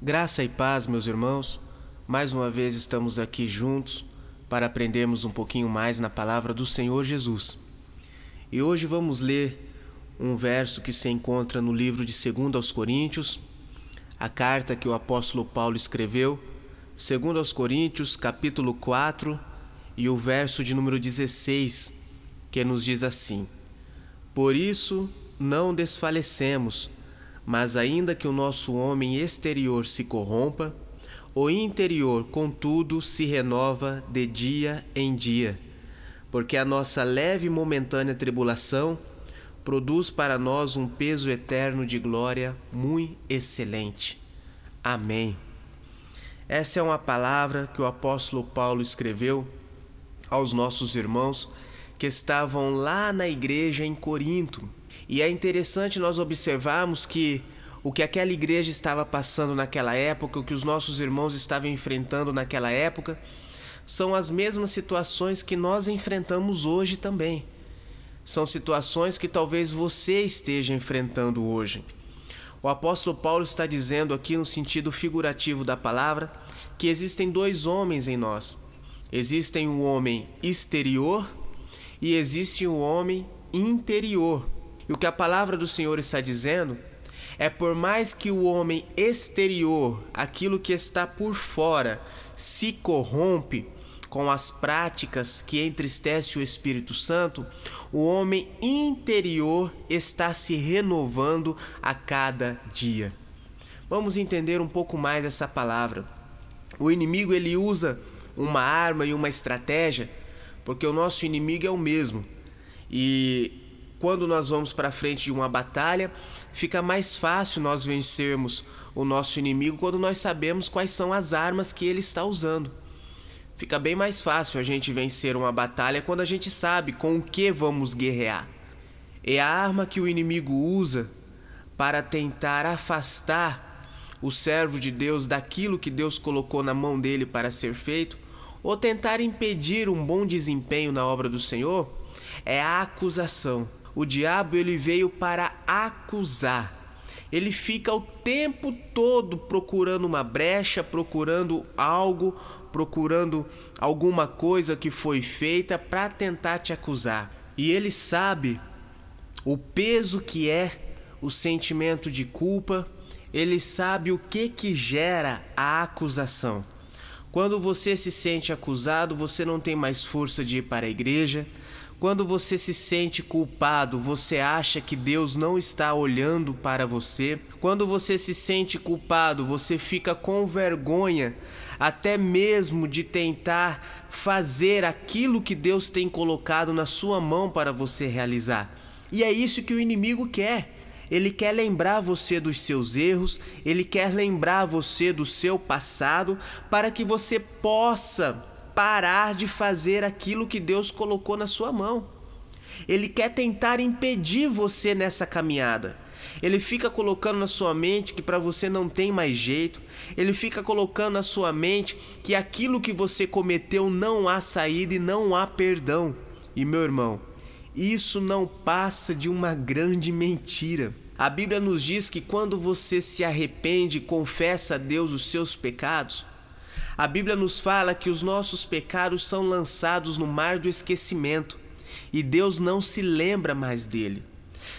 Graça e paz, meus irmãos. Mais uma vez estamos aqui juntos para aprendermos um pouquinho mais na palavra do Senhor Jesus. E hoje vamos ler um verso que se encontra no livro de 2 aos Coríntios, a carta que o apóstolo Paulo escreveu, 2 aos Coríntios, capítulo 4, e o verso de número 16, que nos diz assim: Por isso não desfalecemos, mas ainda que o nosso homem exterior se corrompa, o interior, contudo, se renova de dia em dia, porque a nossa leve e momentânea tribulação produz para nós um peso eterno de glória muito excelente. Amém. Essa é uma palavra que o apóstolo Paulo escreveu aos nossos irmãos que estavam lá na igreja em Corinto, e é interessante nós observarmos que o que aquela igreja estava passando naquela época, o que os nossos irmãos estavam enfrentando naquela época, são as mesmas situações que nós enfrentamos hoje também. São situações que talvez você esteja enfrentando hoje. O apóstolo Paulo está dizendo aqui, no sentido figurativo da palavra, que existem dois homens em nós. Existem o homem exterior e existe o homem interior. E o que a palavra do Senhor está dizendo é por mais que o homem exterior, aquilo que está por fora, se corrompe com as práticas que entristece o Espírito Santo, o homem interior está se renovando a cada dia. Vamos entender um pouco mais essa palavra. O inimigo ele usa uma arma e uma estratégia, porque o nosso inimigo é o mesmo. E quando nós vamos para frente de uma batalha, fica mais fácil nós vencermos o nosso inimigo quando nós sabemos quais são as armas que ele está usando. Fica bem mais fácil a gente vencer uma batalha quando a gente sabe com o que vamos guerrear. É a arma que o inimigo usa para tentar afastar o servo de Deus daquilo que Deus colocou na mão dele para ser feito, ou tentar impedir um bom desempenho na obra do Senhor, é a acusação o diabo ele veio para acusar. Ele fica o tempo todo procurando uma brecha, procurando algo, procurando alguma coisa que foi feita para tentar te acusar. E ele sabe o peso que é o sentimento de culpa, ele sabe o que que gera a acusação. Quando você se sente acusado, você não tem mais força de ir para a igreja, quando você se sente culpado, você acha que Deus não está olhando para você. Quando você se sente culpado, você fica com vergonha até mesmo de tentar fazer aquilo que Deus tem colocado na sua mão para você realizar. E é isso que o inimigo quer. Ele quer lembrar você dos seus erros, ele quer lembrar você do seu passado para que você possa parar de fazer aquilo que Deus colocou na sua mão. Ele quer tentar impedir você nessa caminhada. Ele fica colocando na sua mente que para você não tem mais jeito. Ele fica colocando na sua mente que aquilo que você cometeu não há saída e não há perdão. E meu irmão, isso não passa de uma grande mentira. A Bíblia nos diz que quando você se arrepende e confessa a Deus os seus pecados, a Bíblia nos fala que os nossos pecados são lançados no mar do esquecimento e Deus não se lembra mais dele.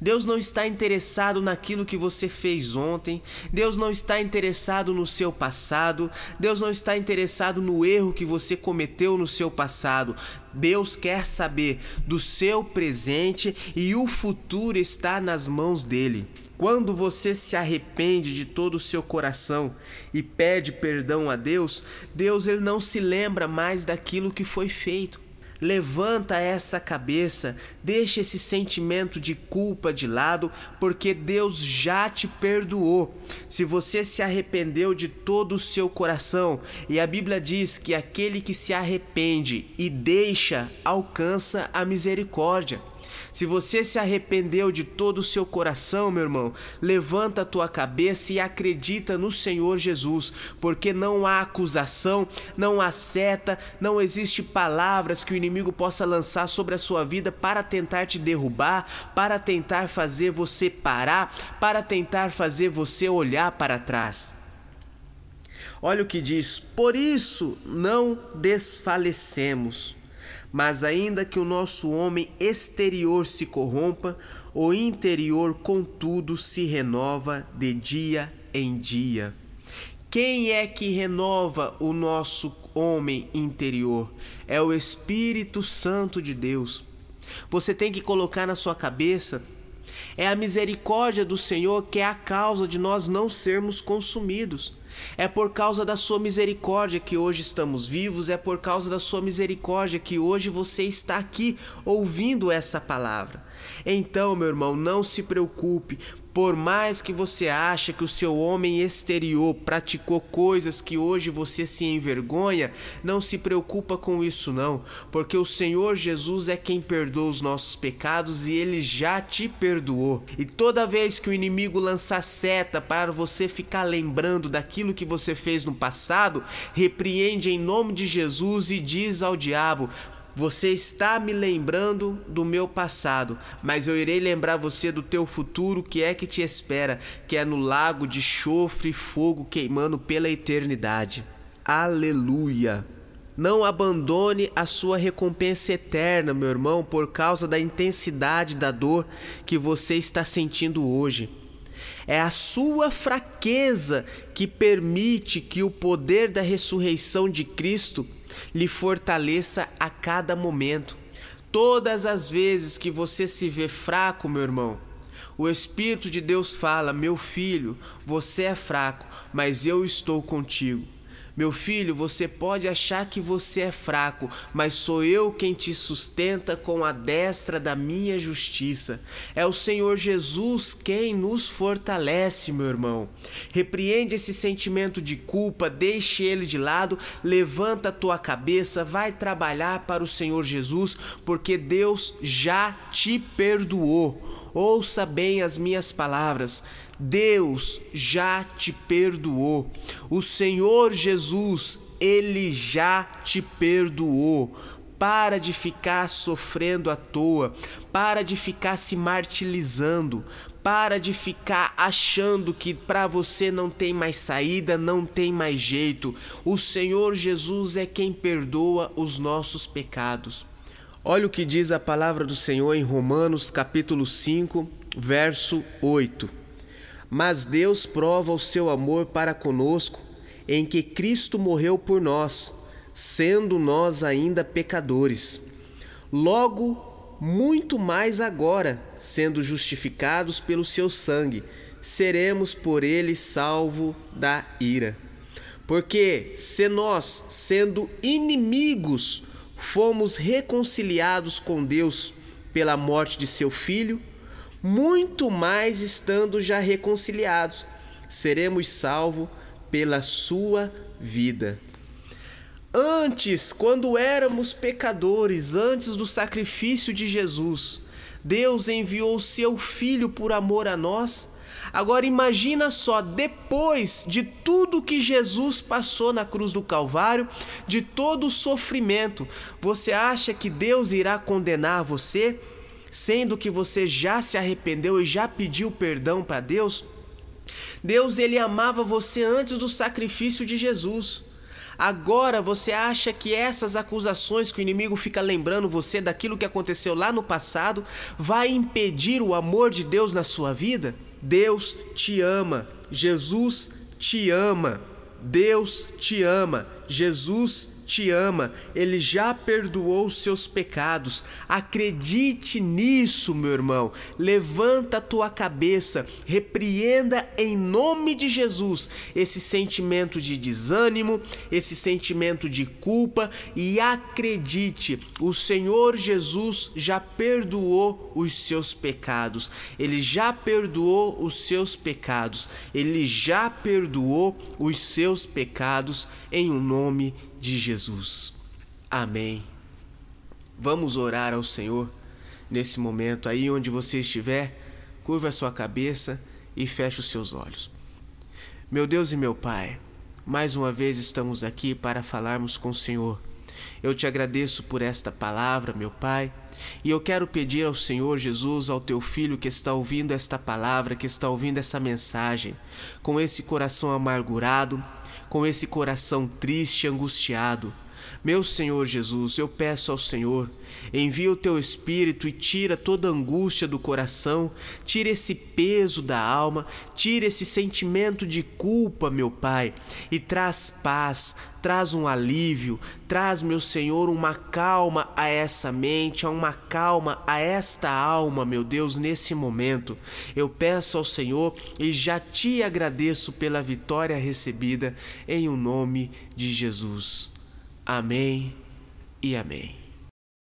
Deus não está interessado naquilo que você fez ontem, Deus não está interessado no seu passado, Deus não está interessado no erro que você cometeu no seu passado. Deus quer saber do seu presente e o futuro está nas mãos dele. Quando você se arrepende de todo o seu coração e pede perdão a Deus, Deus ele não se lembra mais daquilo que foi feito. Levanta essa cabeça, deixa esse sentimento de culpa de lado, porque Deus já te perdoou. Se você se arrependeu de todo o seu coração, e a Bíblia diz que aquele que se arrepende e deixa alcança a misericórdia. Se você se arrependeu de todo o seu coração, meu irmão, levanta a tua cabeça e acredita no Senhor Jesus, porque não há acusação, não há seta, não existe palavras que o inimigo possa lançar sobre a sua vida para tentar te derrubar, para tentar fazer você parar, para tentar fazer você olhar para trás. Olha o que diz: Por isso não desfalecemos. Mas ainda que o nosso homem exterior se corrompa, o interior, contudo, se renova de dia em dia. Quem é que renova o nosso homem interior? É o Espírito Santo de Deus. Você tem que colocar na sua cabeça é a misericórdia do Senhor que é a causa de nós não sermos consumidos. É por causa da sua misericórdia que hoje estamos vivos, é por causa da sua misericórdia que hoje você está aqui ouvindo essa palavra. Então, meu irmão, não se preocupe, por mais que você ache que o seu homem exterior praticou coisas que hoje você se envergonha, não se preocupa com isso não, porque o Senhor Jesus é quem perdoa os nossos pecados e ele já te perdoou. E toda vez que o inimigo lançar seta para você ficar lembrando daquilo que você fez no passado, repreende em nome de Jesus e diz ao diabo: você está me lembrando do meu passado, mas eu irei lembrar você do teu futuro, que é que te espera, que é no lago de chofre e fogo queimando pela eternidade. Aleluia! Não abandone a sua recompensa eterna, meu irmão, por causa da intensidade da dor que você está sentindo hoje. É a sua fraqueza que permite que o poder da ressurreição de Cristo lhe fortaleça a cada momento. Todas as vezes que você se vê fraco, meu irmão, o Espírito de Deus fala: Meu filho, você é fraco, mas eu estou contigo. Meu filho, você pode achar que você é fraco, mas sou eu quem te sustenta com a destra da minha justiça. É o Senhor Jesus quem nos fortalece, meu irmão. Repreende esse sentimento de culpa, deixe ele de lado, levanta a tua cabeça, vai trabalhar para o Senhor Jesus, porque Deus já te perdoou. Ouça bem as minhas palavras. Deus já te perdoou. O Senhor Jesus, ele já te perdoou. Para de ficar sofrendo à toa, para de ficar se martirizando, para de ficar achando que para você não tem mais saída, não tem mais jeito. O Senhor Jesus é quem perdoa os nossos pecados. Olha o que diz a palavra do Senhor em Romanos, capítulo 5, verso 8. Mas Deus prova o seu amor para conosco em que Cristo morreu por nós, sendo nós ainda pecadores. Logo, muito mais agora, sendo justificados pelo seu sangue, seremos por ele salvo da ira. Porque se nós, sendo inimigos, fomos reconciliados com Deus pela morte de seu filho, muito mais estando já reconciliados, seremos salvos pela sua vida. Antes, quando éramos pecadores, antes do sacrifício de Jesus, Deus enviou seu filho por amor a nós. Agora imagina só, depois de tudo que Jesus passou na cruz do Calvário, de todo o sofrimento, você acha que Deus irá condenar você, sendo que você já se arrependeu e já pediu perdão para Deus? Deus ele amava você antes do sacrifício de Jesus. Agora você acha que essas acusações que o inimigo fica lembrando você daquilo que aconteceu lá no passado vai impedir o amor de Deus na sua vida? Deus te ama, Jesus te ama, Deus te ama, Jesus te ama, ele já perdoou os seus pecados. Acredite nisso, meu irmão. Levanta a tua cabeça, repreenda em nome de Jesus esse sentimento de desânimo, esse sentimento de culpa e acredite, o Senhor Jesus já perdoou os seus pecados. Ele já perdoou os seus pecados. Ele já perdoou os seus pecados em o um nome de de Jesus. Amém. Vamos orar ao Senhor nesse momento aí onde você estiver, curva a sua cabeça e feche os seus olhos. Meu Deus e meu Pai, mais uma vez estamos aqui para falarmos com o Senhor. Eu te agradeço por esta palavra, meu Pai, e eu quero pedir ao Senhor Jesus, ao teu filho que está ouvindo esta palavra, que está ouvindo essa mensagem, com esse coração amargurado, com esse coração triste e angustiado. Meu Senhor Jesus, eu peço ao Senhor, envia o teu Espírito e tira toda angústia do coração, tira esse peso da alma, tira esse sentimento de culpa, meu Pai, e traz paz, traz um alívio, traz, meu Senhor, uma calma a essa mente, uma calma a esta alma, meu Deus, nesse momento. Eu peço ao Senhor e já te agradeço pela vitória recebida em o nome de Jesus. Amém e amém.